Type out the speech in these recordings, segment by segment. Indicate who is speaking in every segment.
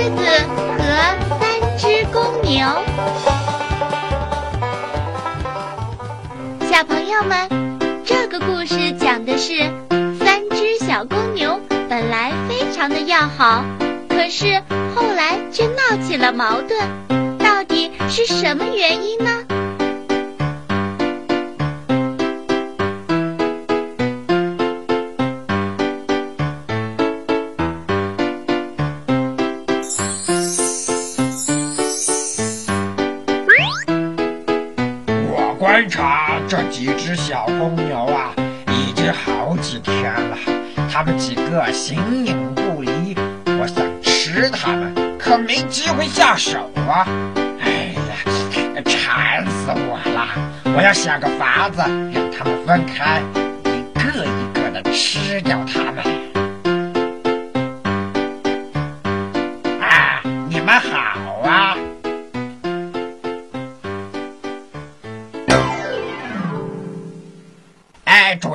Speaker 1: 狮子和三只公牛。小朋友们，这个故事讲的是三只小公牛本来非常的要好，可是后来却闹起了矛盾，到底是什么原因呢？
Speaker 2: 观察这几只小公牛啊，已经好几天了，它们几个形影不离。我想吃它们，可没机会下手啊！哎呀，馋死我了！我要想个法子让它们分开，一个一个的吃掉它们。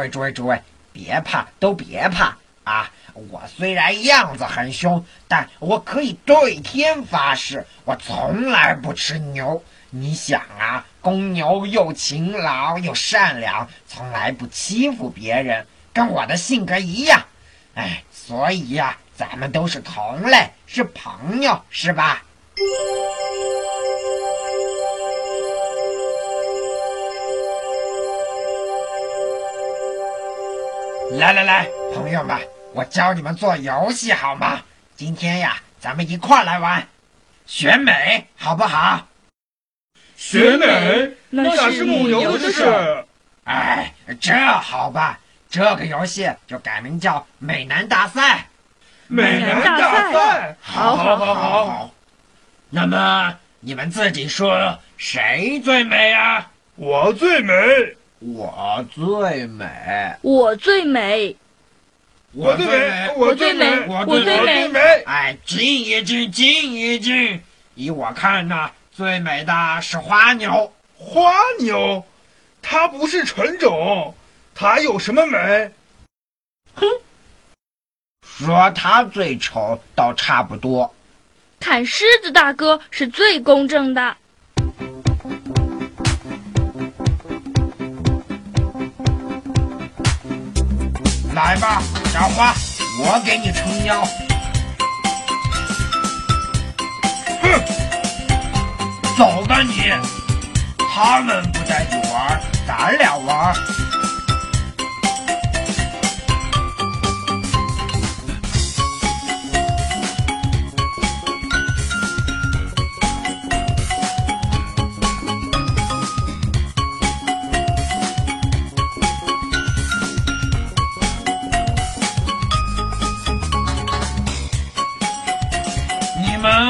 Speaker 2: 诸位诸位，别怕，都别怕啊！我虽然样子很凶，但我可以对天发誓，我从来不吃牛。你想啊，公牛又勤劳又善良，从来不欺负别人，跟我的性格一样。哎，所以呀、咱们都是同类，是朋友，是吧？来来来，朋友们，我教你们做游戏好吗？今天呀，咱们一块儿来玩，选美好不好？
Speaker 3: 选美那是母牛的事。
Speaker 2: 哎，这好吧，这个游戏就改名叫美男大赛。
Speaker 3: 美男大赛，
Speaker 2: 好
Speaker 3: 好好
Speaker 2: 好
Speaker 3: 好，
Speaker 2: 那么你们自己说谁最美啊？
Speaker 3: 我最美，
Speaker 2: 我最美，
Speaker 4: 我最美，
Speaker 3: 我最美，我最美，
Speaker 2: 我
Speaker 4: 我最美
Speaker 3: 最美。
Speaker 2: 哎，进一进，进一进。依我看呐，最美的是花牛。
Speaker 3: 花牛，它不是纯种，它有什么美？
Speaker 2: 哼说它最丑倒差不多。
Speaker 4: 看狮子大哥是最公正的。
Speaker 2: 来吧，小花，我给你撑腰。哼，走吧你。他们不带你玩，咱俩玩。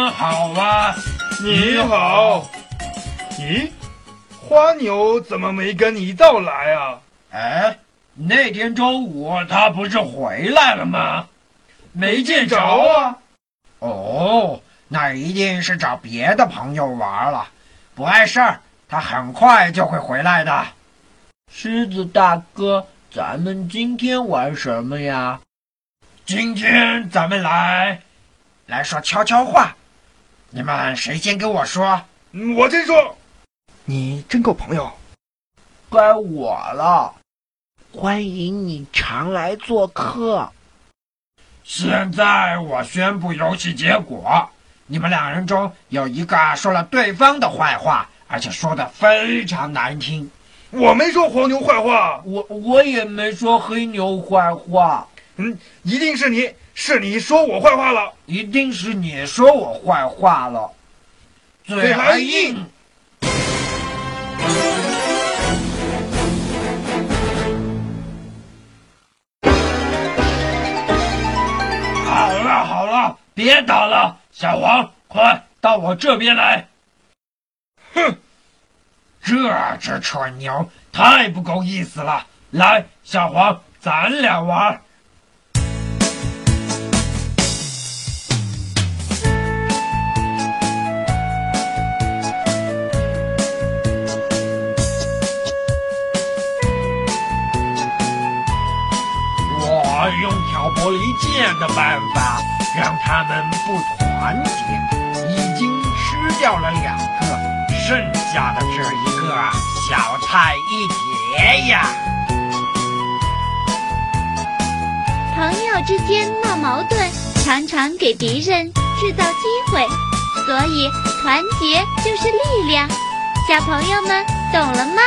Speaker 2: 好啊！
Speaker 3: 你好。咦，花牛怎么没跟你一道来啊？
Speaker 2: 哎，那天周五他不是回来了吗？没见着啊。哦，那一定是找别的朋友玩了，不碍事儿，他很快就会回来的。狮子大哥，咱们今天玩什么呀？今天咱们来来说悄悄话，你们谁先跟我说？
Speaker 3: 嗯我先说，
Speaker 5: 你真够朋友。
Speaker 2: 该我了。
Speaker 5: 欢迎你常来做客。
Speaker 2: 现在我宣布游戏结果，你们两人中有一个说了对方的坏话，而且说的非常难听。
Speaker 3: 我没说黄牛坏话，
Speaker 2: 我我也没说黑牛坏话，
Speaker 3: 嗯，一定是你，是你说我坏话了。
Speaker 2: 一定是你说我坏话了。嘴还硬。好了好了，别打了，小黄，快到我这边来。
Speaker 3: 哼，
Speaker 2: 这只蠢牛太不够意思了。来，小黄，咱俩玩。我离见的办法让他们不团结，已经吃掉了两个，剩下的这一个小菜一碟呀。
Speaker 1: 朋友之间闹矛盾，常常给敌人制造机会，所以团结就是力量。小朋友们懂了吗？